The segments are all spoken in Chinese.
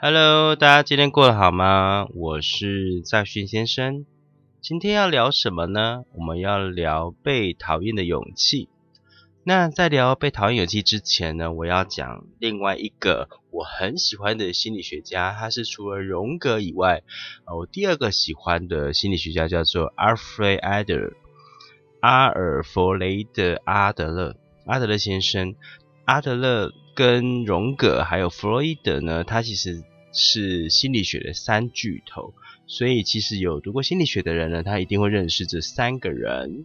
Hello，大家今天过得好吗？我是在训先生。今天要聊什么呢？我们要聊被讨厌的勇气。那在聊被讨厌勇气之前呢，我要讲另外一个我很喜欢的心理学家，他是除了荣格以外，我第二个喜欢的心理学家叫做 Alfred Adler，阿尔弗雷德阿德勒，阿德勒先生。阿德勒跟荣格还有弗洛伊德呢，他其实是心理学的三巨头，所以其实有读过心理学的人呢，他一定会认识这三个人。《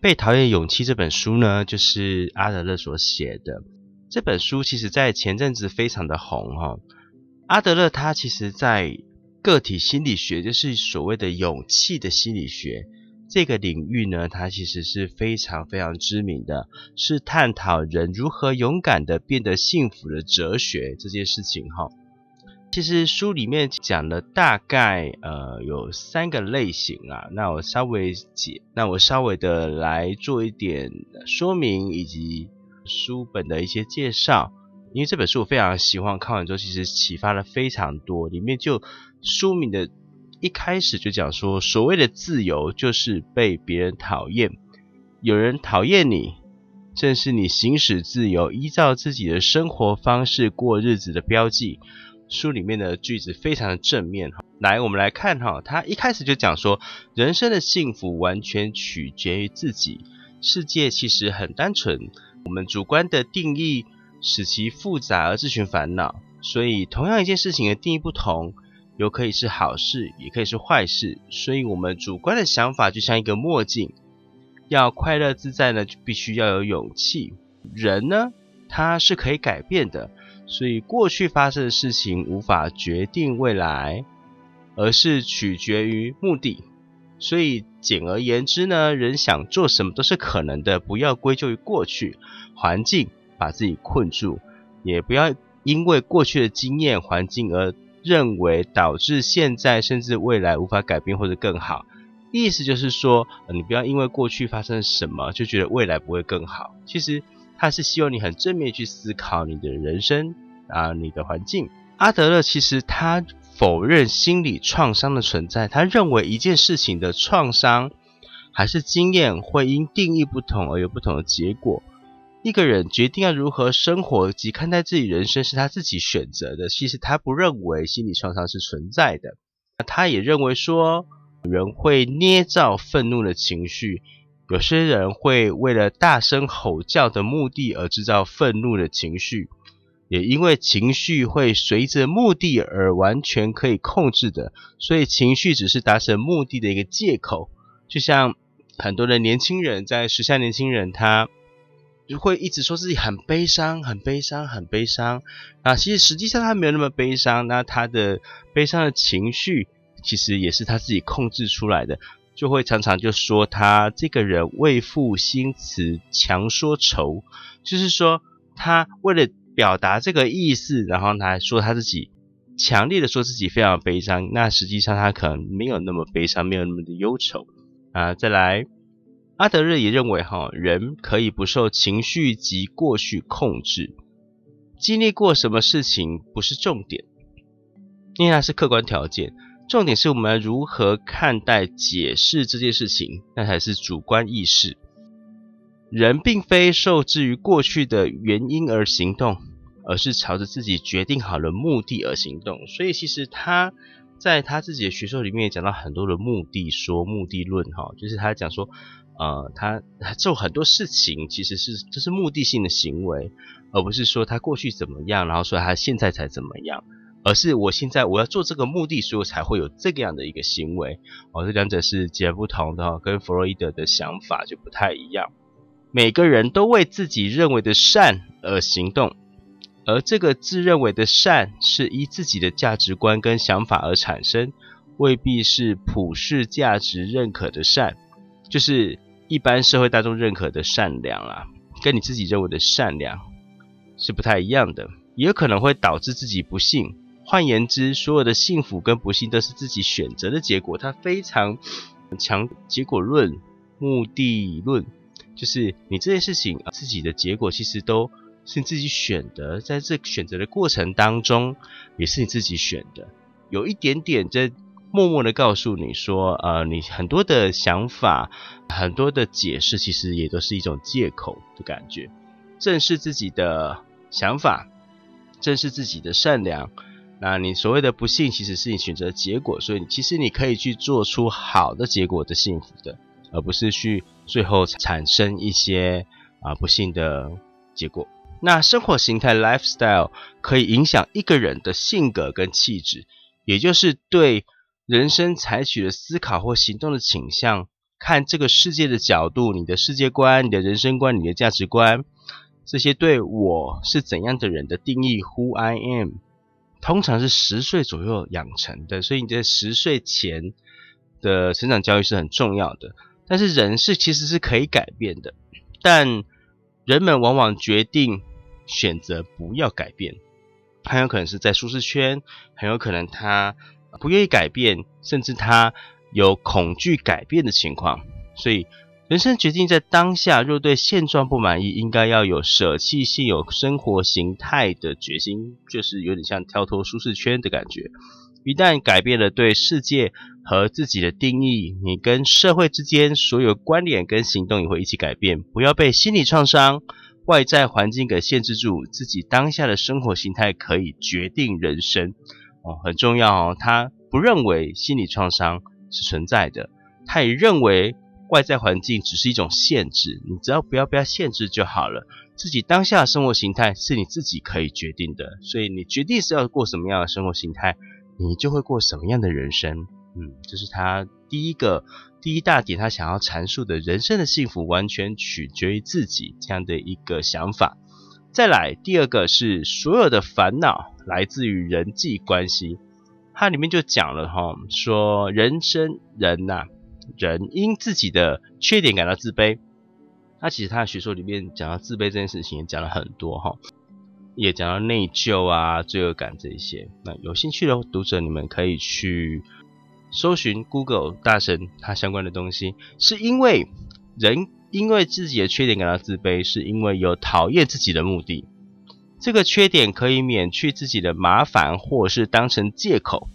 被讨厌勇气》这本书呢，就是阿德勒所写的。这本书其实在前阵子非常的红哈。阿德勒他其实在个体心理学，就是所谓的勇气的心理学。这个领域呢，它其实是非常非常知名的，是探讨人如何勇敢的变得幸福的哲学这件事情哈。其实书里面讲了大概呃有三个类型啊，那我稍微解，那我稍微的来做一点说明以及书本的一些介绍，因为这本书我非常喜欢，看完之后其实启发了非常多，里面就书名的。一开始就讲说，所谓的自由就是被别人讨厌，有人讨厌你，正是你行使自由、依照自己的生活方式过日子的标记。书里面的句子非常的正面哈。来，我们来看哈，他一开始就讲说，人生的幸福完全取决于自己，世界其实很单纯，我们主观的定义使其复杂而自寻烦恼。所以，同样一件事情的定义不同。有可以是好事，也可以是坏事，所以我们主观的想法就像一个墨镜。要快乐自在呢，就必须要有勇气。人呢，他是可以改变的，所以过去发生的事情无法决定未来，而是取决于目的。所以简而言之呢，人想做什么都是可能的，不要归咎于过去环境把自己困住，也不要因为过去的经验环境而。认为导致现在甚至未来无法改变或者更好，意思就是说，你不要因为过去发生什么就觉得未来不会更好。其实他是希望你很正面去思考你的人生啊，你的环境。阿德勒其实他否认心理创伤的存在，他认为一件事情的创伤还是经验会因定义不同而有不同的结果。一个人决定要如何生活及看待自己人生是他自己选择的。其实他不认为心理创伤是存在的。他也认为说，人会捏造愤怒的情绪，有些人会为了大声吼叫的目的而制造愤怒的情绪，也因为情绪会随着目的而完全可以控制的，所以情绪只是达成目的的一个借口。就像很多的年轻人，在时下年轻人他。就会一直说自己很悲伤，很悲伤，很悲伤啊！其实实际上他没有那么悲伤，那他的悲伤的情绪其实也是他自己控制出来的。就会常常就说他这个人为赋新词强说愁，就是说他为了表达这个意思，然后他说他自己强烈的说自己非常悲伤，那实际上他可能没有那么悲伤，没有那么的忧愁啊！再来。阿德勒也认为，哈，人可以不受情绪及过去控制，经历过什么事情不是重点，因为它是客观条件，重点是我们如何看待、解释这件事情，那才是主观意识。人并非受制于过去的原因而行动，而是朝着自己决定好了目的而行动。所以，其实他在他自己的学说里面也讲到很多的目的说、目的论，哈，就是他讲说。呃，他做很多事情其实是这是目的性的行为，而不是说他过去怎么样，然后说他现在才怎么样。而是我现在我要做这个目的，所以我才会有这个样的一个行为。哦，这两者是截然不同的，跟弗洛伊德的想法就不太一样。每个人都为自己认为的善而行动，而这个自认为的善是依自己的价值观跟想法而产生，未必是普世价值认可的善，就是一般社会大众认可的善良啊，跟你自己认为的善良是不太一样的，也可能会导致自己不幸。换言之，所有的幸福跟不幸都是自己选择的结果。它非常强结果论、目的论，就是你这件事情自己的结果其实都是你自己选的，在这选择的过程当中，也是你自己选的。有一点点在默默的告诉你说，呃，你很多的想法、很多的解释，其实也都是一种借口的感觉。正视自己的想法，正视自己的善良。那你所谓的不幸，其实是你选择的结果，所以其实你可以去做出好的结果的幸福的，而不是去最后产生一些啊不幸的结果。那生活形态 （lifestyle） 可以影响一个人的性格跟气质，也就是对人生采取的思考或行动的倾向，看这个世界的角度，你的世界观、你的人生观、你的价值观，这些对我是怎样的人的定义 （Who I am）。通常是十岁左右养成的，所以你在十岁前的成长教育是很重要的。但是人是其实是可以改变的，但人们往往决定选择不要改变，很有可能是在舒适圈，很有可能他不愿意改变，甚至他有恐惧改变的情况，所以。人生决定在当下，若对现状不满意，应该要有舍弃现有生活形态的决心，就是有点像跳脱舒适圈的感觉。一旦改变了对世界和自己的定义，你跟社会之间所有关联跟行动也会一起改变。不要被心理创伤、外在环境给限制住，自己当下的生活形态可以决定人生哦，很重要哦。他不认为心理创伤是存在的，他也认为。外在环境只是一种限制，你只要不要不要限制就好了。自己当下的生活形态是你自己可以决定的，所以你决定是要过什么样的生活形态，你就会过什么样的人生。嗯，这是他第一个第一大点，他想要阐述的人生的幸福完全取决于自己这样的一个想法。再来，第二个是所有的烦恼来自于人际关系，它里面就讲了哈，说人生人呐。人因自己的缺点感到自卑，那其实他的学说里面讲到自卑这件事情也讲了很多哈，也讲到内疚啊、罪恶感这一些。那有兴趣的读者，你们可以去搜寻 Google 大神他相关的东西。是因为人因为自己的缺点感到自卑，是因为有讨厌自己的目的。这个缺点可以免去自己的麻烦，或是当成借口。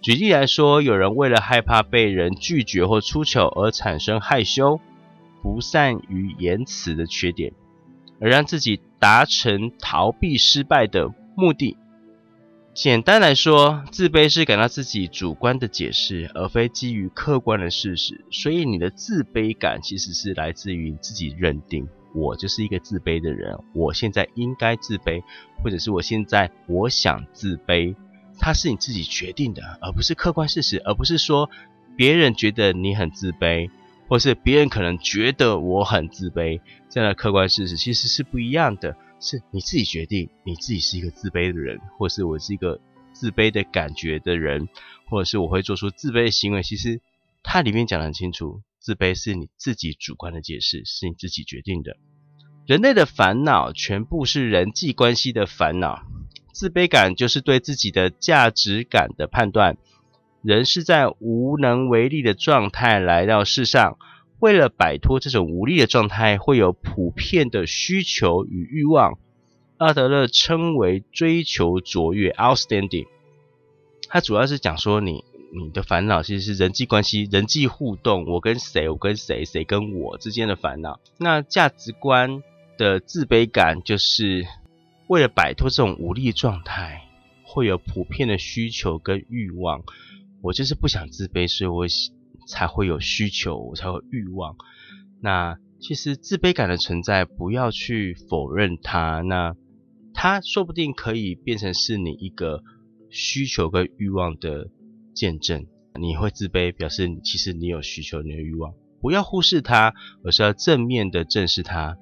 举例来说，有人为了害怕被人拒绝或出糗而产生害羞、不善于言辞的缺点，而让自己达成逃避失败的目的。简单来说，自卑是感到自己主观的解释，而非基于客观的事实。所以，你的自卑感其实是来自于自己认定我就是一个自卑的人，我现在应该自卑，或者是我现在我想自卑。它是你自己决定的，而不是客观事实，而不是说别人觉得你很自卑，或是别人可能觉得我很自卑这样的客观事实其实是不一样的。是你自己决定，你自己是一个自卑的人，或是我是一个自卑的感觉的人，或者是我会做出自卑的行为。其实它里面讲得很清楚，自卑是你自己主观的解释，是你自己决定的。人类的烦恼全部是人际关系的烦恼。自卑感就是对自己的价值感的判断。人是在无能为力的状态来到世上，为了摆脱这种无力的状态，会有普遍的需求与欲望。阿德勒称为追求卓越 （outstanding）。他主要是讲说，你你的烦恼其实是人际关系、人际互动，我跟谁，我跟谁，谁跟我之间的烦恼。那价值观的自卑感就是。为了摆脱这种无力状态，会有普遍的需求跟欲望。我就是不想自卑，所以我才会有需求，我才有欲望。那其实自卑感的存在，不要去否认它。那它说不定可以变成是你一个需求跟欲望的见证。你会自卑，表示其实你有需求，你有欲望，不要忽视它，而是要正面的正视它。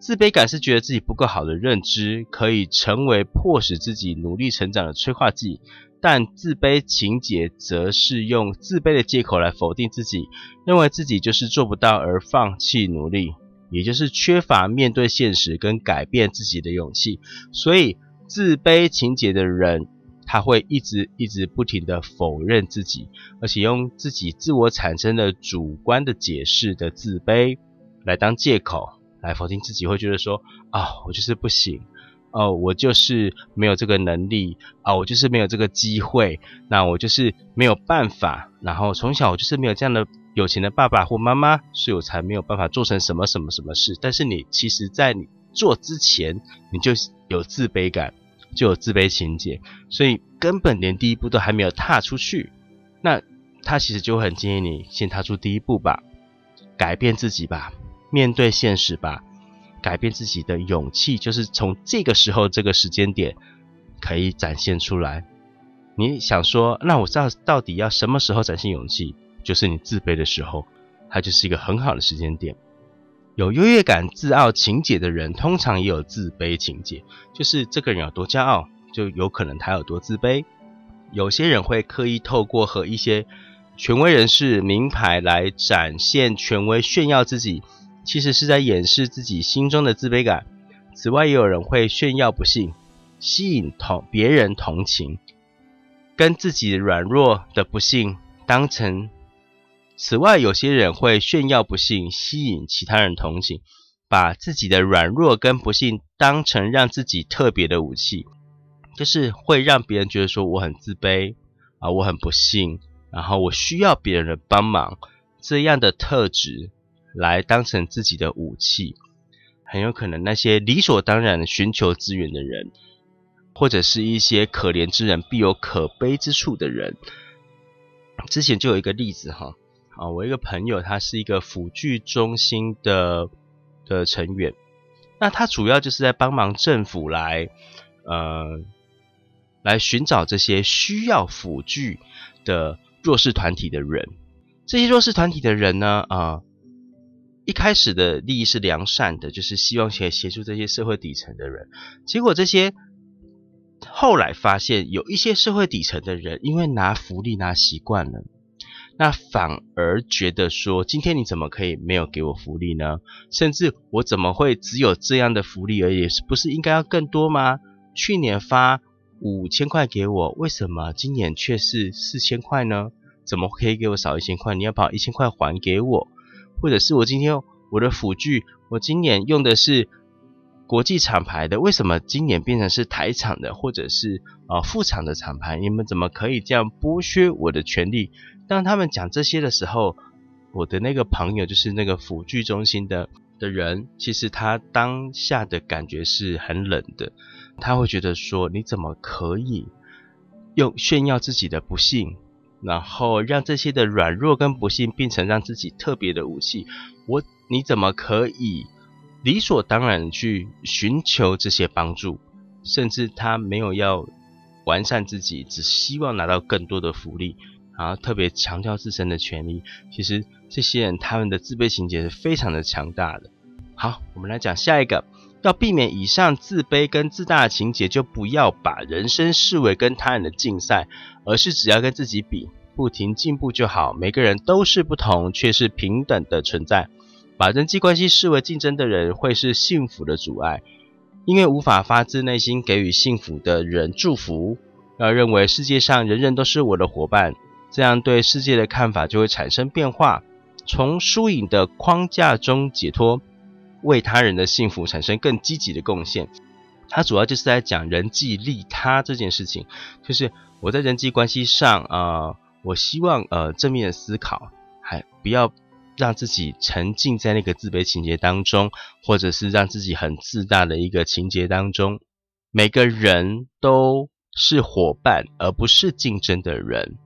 自卑感是觉得自己不够好的认知，可以成为迫使自己努力成长的催化剂。但自卑情节则是用自卑的借口来否定自己，认为自己就是做不到而放弃努力，也就是缺乏面对现实跟改变自己的勇气。所以，自卑情节的人，他会一直一直不停的否认自己，而且用自己自我产生的主观的解释的自卑来当借口来否定自己，会觉得说啊，我就是不行。哦，我就是没有这个能力啊，我就是没有这个机会，那我就是没有办法。然后从小我就是没有这样的有钱的爸爸或妈妈，所以我才没有办法做成什么什么什么事。但是你其实，在你做之前，你就有自卑感，就有自卑情节，所以根本连第一步都还没有踏出去。那他其实就很建议你先踏出第一步吧，改变自己吧，面对现实吧。改变自己的勇气，就是从这个时候、这个时间点可以展现出来。你想说，那我知道到底要什么时候展现勇气？就是你自卑的时候，它就是一个很好的时间点。有优越感、自傲情节的人，通常也有自卑情节，就是这个人有多骄傲，就有可能他有多自卑。有些人会刻意透过和一些权威人士、名牌来展现权威、炫耀自己。其实是在掩饰自己心中的自卑感。此外，也有人会炫耀不幸，吸引同别人同情，跟自己软弱的不幸当成。此外，有些人会炫耀不幸，吸引其他人同情，把自己的软弱跟不幸当成让自己特别的武器，就是会让别人觉得说我很自卑啊，我很不幸，然后我需要别人的帮忙这样的特质。来当成自己的武器，很有可能那些理所当然寻求资源的人，或者是一些可怜之人必有可悲之处的人。之前就有一个例子哈，啊，我一个朋友他是一个辅具中心的的成员，那他主要就是在帮忙政府来呃来寻找这些需要辅具的弱势团体的人。这些弱势团体的人呢，啊。一开始的利益是良善的，就是希望可以协助这些社会底层的人。结果这些后来发现，有一些社会底层的人，因为拿福利拿习惯了，那反而觉得说，今天你怎么可以没有给我福利呢？甚至我怎么会只有这样的福利而已？不是应该要更多吗？去年发五千块给我，为什么今年却是四千块呢？怎么可以给我少一千块？你要把一千块还给我？或者是我今天我的辅具，我今年用的是国际厂牌的，为什么今年变成是台厂的，或者是啊副厂的厂牌？你们怎么可以这样剥削我的权利？当他们讲这些的时候，我的那个朋友就是那个辅具中心的的人，其实他当下的感觉是很冷的，他会觉得说你怎么可以用炫耀自己的不幸？然后让这些的软弱跟不幸变成让自己特别的武器，我你怎么可以理所当然去寻求这些帮助？甚至他没有要完善自己，只希望拿到更多的福利，然后特别强调自身的权利。其实这些人他们的自卑情节是非常的强大的。好，我们来讲下一个，要避免以上自卑跟自大的情节，就不要把人生视为跟他人的竞赛。而是只要跟自己比，不停进步就好。每个人都是不同，却是平等的存在。把人际关系视为竞争的人，会是幸福的阻碍，因为无法发自内心给予幸福的人祝福。要认为世界上人人都是我的伙伴，这样对世界的看法就会产生变化。从输赢的框架中解脱，为他人的幸福产生更积极的贡献。它主要就是在讲人际利他这件事情，就是我在人际关系上啊，我希望呃正面的思考，还不要让自己沉浸在那个自卑情节当中，或者是让自己很自大的一个情节当中。每个人都是伙伴，而不是竞争的人。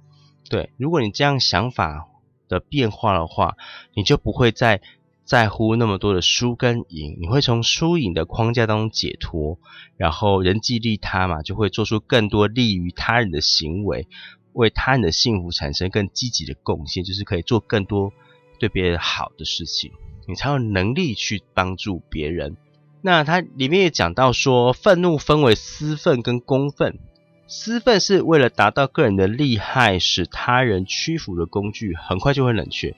对，如果你这样想法的变化的话，你就不会在在乎那么多的输跟赢，你会从输赢的框架当中解脱，然后人际利他嘛，就会做出更多利于他人的行为，为他人的幸福产生更积极的贡献，就是可以做更多对别人好的事情，你才有能力去帮助别人。那它里面也讲到说，愤怒分为私愤跟公愤，私愤是为了达到个人的利害，使他人屈服的工具，很快就会冷却。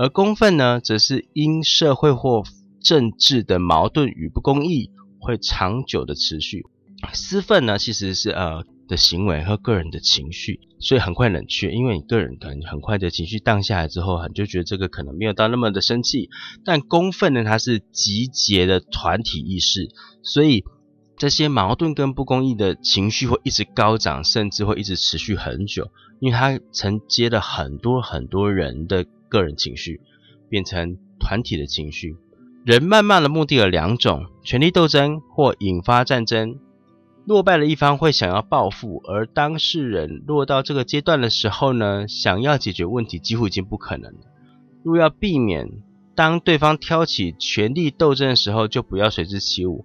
而公愤呢，则是因社会或政治的矛盾与不公义，会长久的持续。私愤呢，其实是呃的行为和个人的情绪，所以很快冷却。因为你个人可能很快的情绪荡下来之后，你就觉得这个可能没有到那么的生气。但公愤呢，它是集结的团体意识，所以这些矛盾跟不公义的情绪会一直高涨，甚至会一直持续很久，因为它承接了很多很多人的。个人情绪变成团体的情绪，人谩骂的目的有两种：权力斗争或引发战争。落败的一方会想要报复，而当事人落到这个阶段的时候呢，想要解决问题几乎已经不可能了。若要避免当对方挑起权力斗争的时候，就不要随之起舞。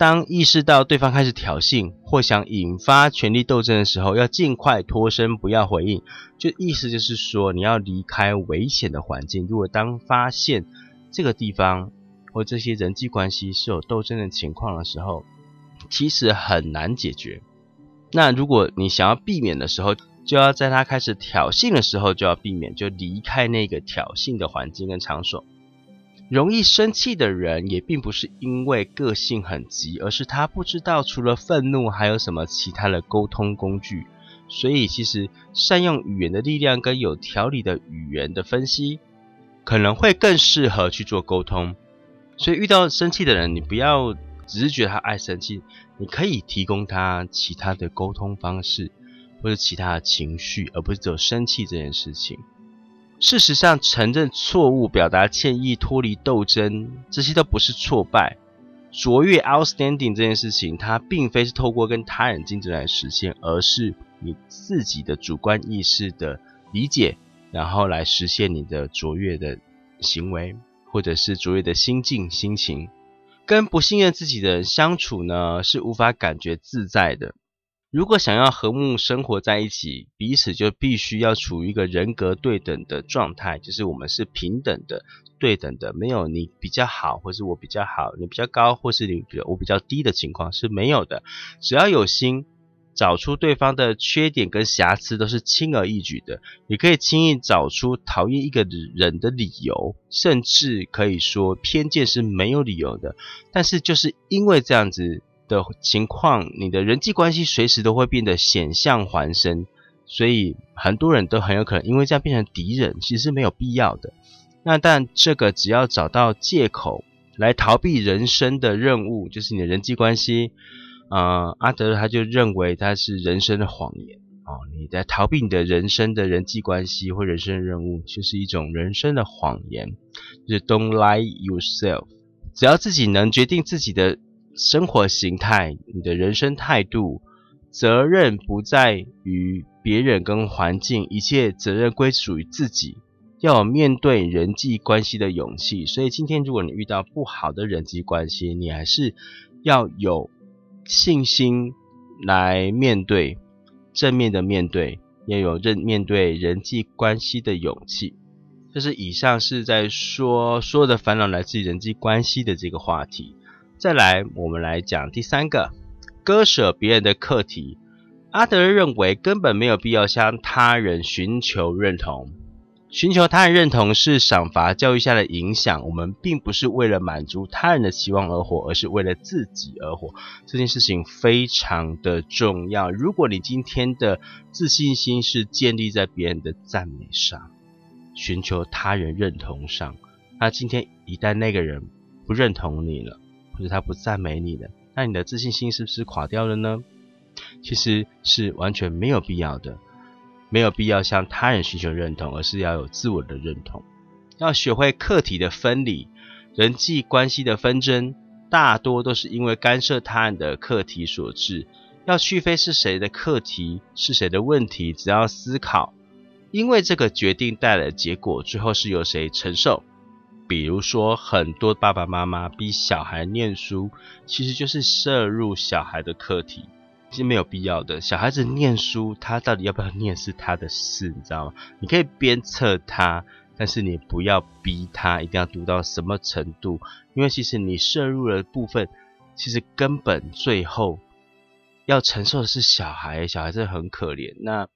当意识到对方开始挑衅或想引发权力斗争的时候，要尽快脱身，不要回应。就意思就是说，你要离开危险的环境。如果当发现这个地方或这些人际关系是有斗争的情况的时候，其实很难解决。那如果你想要避免的时候，就要在他开始挑衅的时候就要避免，就离开那个挑衅的环境跟场所。容易生气的人也并不是因为个性很急，而是他不知道除了愤怒还有什么其他的沟通工具。所以，其实善用语言的力量跟有条理的语言的分析，可能会更适合去做沟通。所以，遇到生气的人，你不要只是觉得他爱生气，你可以提供他其他的沟通方式，或者其他的情绪，而不是只有生气这件事情。事实上，承认错误、表达歉意、脱离斗争，这些都不是挫败。卓越 （outstanding） 这件事情，它并非是透过跟他人竞争来实现，而是你自己的主观意识的理解，然后来实现你的卓越的行为，或者是卓越的心境、心情。跟不信任自己的人相处呢，是无法感觉自在的。如果想要和睦生活在一起，彼此就必须要处于一个人格对等的状态，就是我们是平等的、对等的，没有你比较好，或是我比较好，你比较高，或是你比我比较低的情况是没有的。只要有心找出对方的缺点跟瑕疵，都是轻而易举的。你可以轻易找出讨厌一个人的理由，甚至可以说偏见是没有理由的。但是就是因为这样子。的情况，你的人际关系随时都会变得险象环生，所以很多人都很有可能因为这样变成敌人，其实是没有必要的。那但这个只要找到借口来逃避人生的任务，就是你的人际关系。呃，阿德他就认为它是人生的谎言哦，你在逃避你的人生的人际关系或人生任务，就是一种人生的谎言，就是 Don't lie yourself。只要自己能决定自己的。生活形态，你的人生态度，责任不在于别人跟环境，一切责任归属于自己。要有面对人际关系的勇气。所以今天如果你遇到不好的人际关系，你还是要有信心来面对，正面的面对，要有认面对人际关系的勇气。这是以上是在说所有的烦恼来自于人际关系的这个话题。再来，我们来讲第三个，割舍别人的课题。阿德认为，根本没有必要向他人寻求认同。寻求他人认同是赏罚教育下的影响。我们并不是为了满足他人的期望而活，而是为了自己而活。这件事情非常的重要。如果你今天的自信心是建立在别人的赞美上，寻求他人认同上，那今天一旦那个人不认同你了，或者他不赞美你的，那你的自信心是不是垮掉了呢？其实是完全没有必要的，没有必要向他人寻求认同，而是要有自我的认同。要学会课题的分离，人际关系的纷争大多都是因为干涉他人的课题所致。要去非是谁的课题，是谁的问题，只要思考，因为这个决定带来的结果，最后是由谁承受。比如说，很多爸爸妈妈逼小孩念书，其实就是摄入小孩的课题，其实没有必要的。小孩子念书，他到底要不要念是他的事，你知道吗？你可以鞭策他，但是你不要逼他一定要读到什么程度，因为其实你摄入的部分，其实根本最后要承受的是小孩，小孩子很可怜。那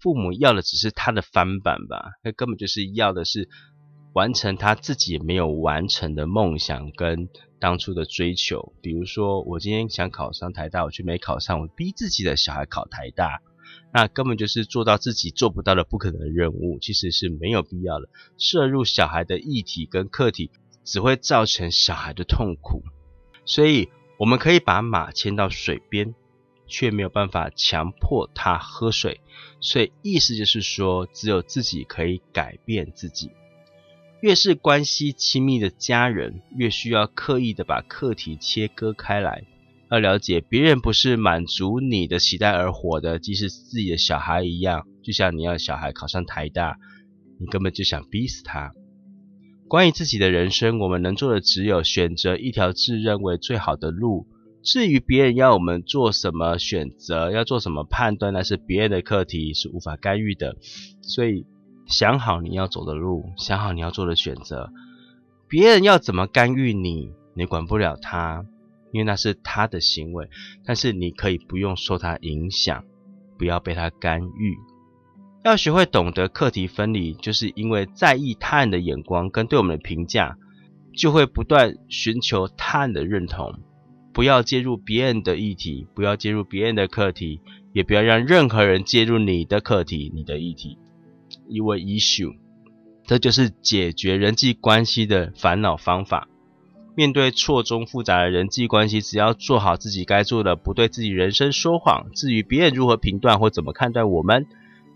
父母要的只是他的翻版吧？那根本就是要的是。完成他自己没有完成的梦想跟当初的追求，比如说我今天想考上台大，我却没考上，我逼自己的小孩考台大，那根本就是做到自己做不到的不可能的任务，其实是没有必要的。摄入小孩的议题跟课题，只会造成小孩的痛苦。所以我们可以把马牵到水边，却没有办法强迫他喝水。所以意思就是说，只有自己可以改变自己。越是关系亲密的家人，越需要刻意的把课题切割开来。要了解，别人不是满足你的期待而活的，即使自己的小孩一样。就像你要小孩考上台大，你根本就想逼死他。关于自己的人生，我们能做的只有选择一条自认为最好的路。至于别人要我们做什么选择，要做什么判断，那是别人的课题，是无法干预的。所以。想好你要走的路，想好你要做的选择。别人要怎么干预你，你管不了他，因为那是他的行为。但是你可以不用受他影响，不要被他干预。要学会懂得课题分离，就是因为在意他人的眼光跟对我们的评价，就会不断寻求他人的认同。不要介入别人的议题，不要介入别人的课题，也不要让任何人介入你的课题、你的议题。一位 issue，这就是解决人际关系的烦恼方法。面对错综复杂的人际关系，只要做好自己该做的，不对自己人生说谎。至于别人如何评断或怎么看待我们，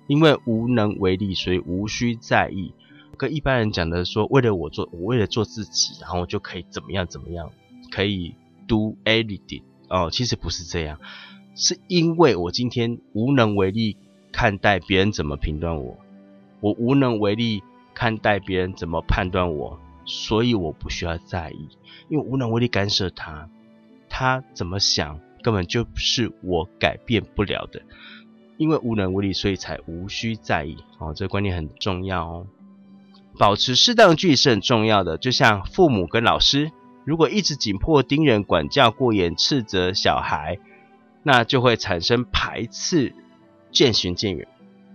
因为无能为力，所以无需在意。跟一般人讲的说，为了我做，我为了做自己，然后就可以怎么样怎么样，可以 do anything 哦，其实不是这样，是因为我今天无能为力看待别人怎么评断我。我无能为力看待别人怎么判断我，所以我不需要在意，因为无能为力干涉他，他怎么想根本就是我改变不了的，因为无能为力，所以才无需在意。哦，这个观念很重要哦。保持适当距离是很重要的，就像父母跟老师，如果一直紧迫盯人、管教过严、斥责小孩，那就会产生排斥，渐行渐远。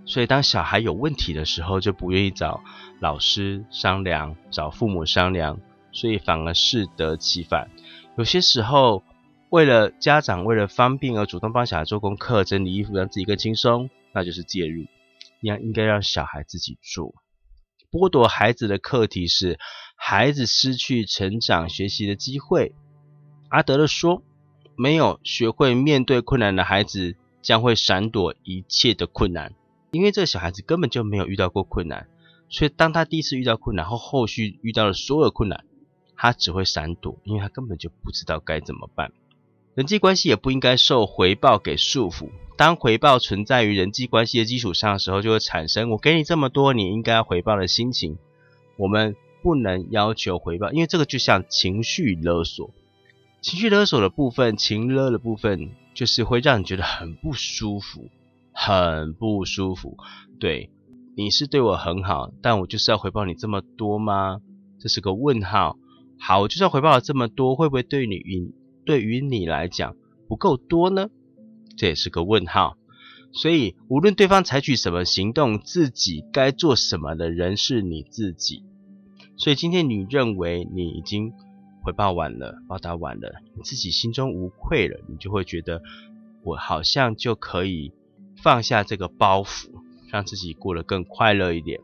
所以，当小孩有问题的时候，就不愿意找老师商量，找父母商量，所以反而适得其反。有些时候，为了家长为了方便而主动帮小孩做功课、整理衣服，让自己更轻松，那就是介入。你要应该让小孩自己做。剥夺孩子的课题是孩子失去成长学习的机会。阿德勒说：“没有学会面对困难的孩子，将会闪躲一切的困难。”因为这个小孩子根本就没有遇到过困难，所以当他第一次遇到困难后，后续遇到的所有困难，他只会闪躲，因为他根本就不知道该怎么办。人际关系也不应该受回报给束缚。当回报存在于人际关系的基础上的时候，就会产生我给你这么多，你应该回报的心情。我们不能要求回报，因为这个就像情绪勒索。情绪勒索的部分，情勒的部分，就是会让你觉得很不舒服。很不舒服，对，你是对我很好，但我就是要回报你这么多吗？这是个问号。好，我就算回报了这么多，会不会对你对于你来讲不够多呢？这也是个问号。所以，无论对方采取什么行动，自己该做什么的人是你自己。所以，今天你认为你已经回报完了，报答完了，你自己心中无愧了，你就会觉得我好像就可以。放下这个包袱，让自己过得更快乐一点。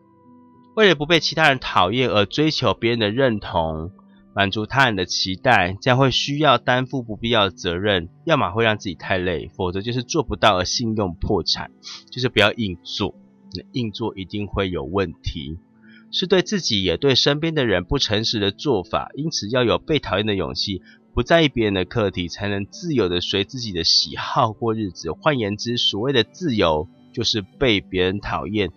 为了不被其他人讨厌而追求别人的认同，满足他人的期待，将会需要担负不必要的责任，要么会让自己太累，否则就是做不到而信用破产。就是不要硬做，硬做一定会有问题，是对自己也对身边的人不诚实的做法。因此要有被讨厌的勇气。不在意别人的课题，才能自由的随自己的喜好过日子。换言之，所谓的自由，就是被别人讨厌，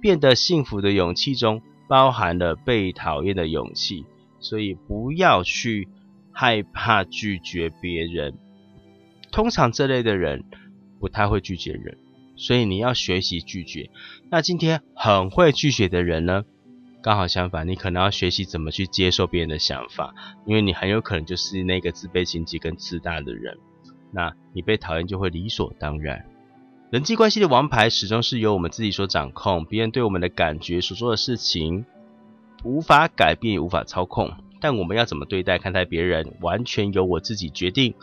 变得幸福的勇气中包含了被讨厌的勇气，所以不要去害怕拒绝别人。通常这类的人不太会拒绝人，所以你要学习拒绝。那今天很会拒绝的人呢？刚好相反，你可能要学习怎么去接受别人的想法，因为你很有可能就是那个自卑心极跟自大的人。那你被讨厌就会理所当然。人际关系的王牌始终是由我们自己所掌控，别人对我们的感觉所做的事情无法改变也无法操控。但我们要怎么对待看待别人，完全由我自己决定。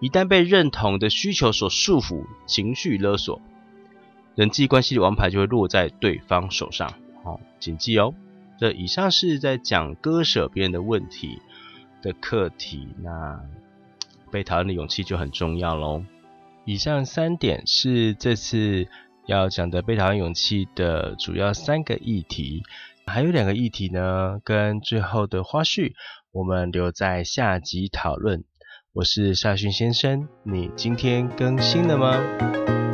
一旦被认同的需求所束缚，情绪勒索，人际关系的王牌就会落在对方手上。好，谨记哦。这以上是在讲割舍别人的问题的课题，那 被讨厌的勇气就很重要喽。以上三点是这次要讲的被讨厌勇气的主要三个议题，还有两个议题呢，跟最后的花絮，我们留在下集讨论。我是夏训先生，你今天更新了吗？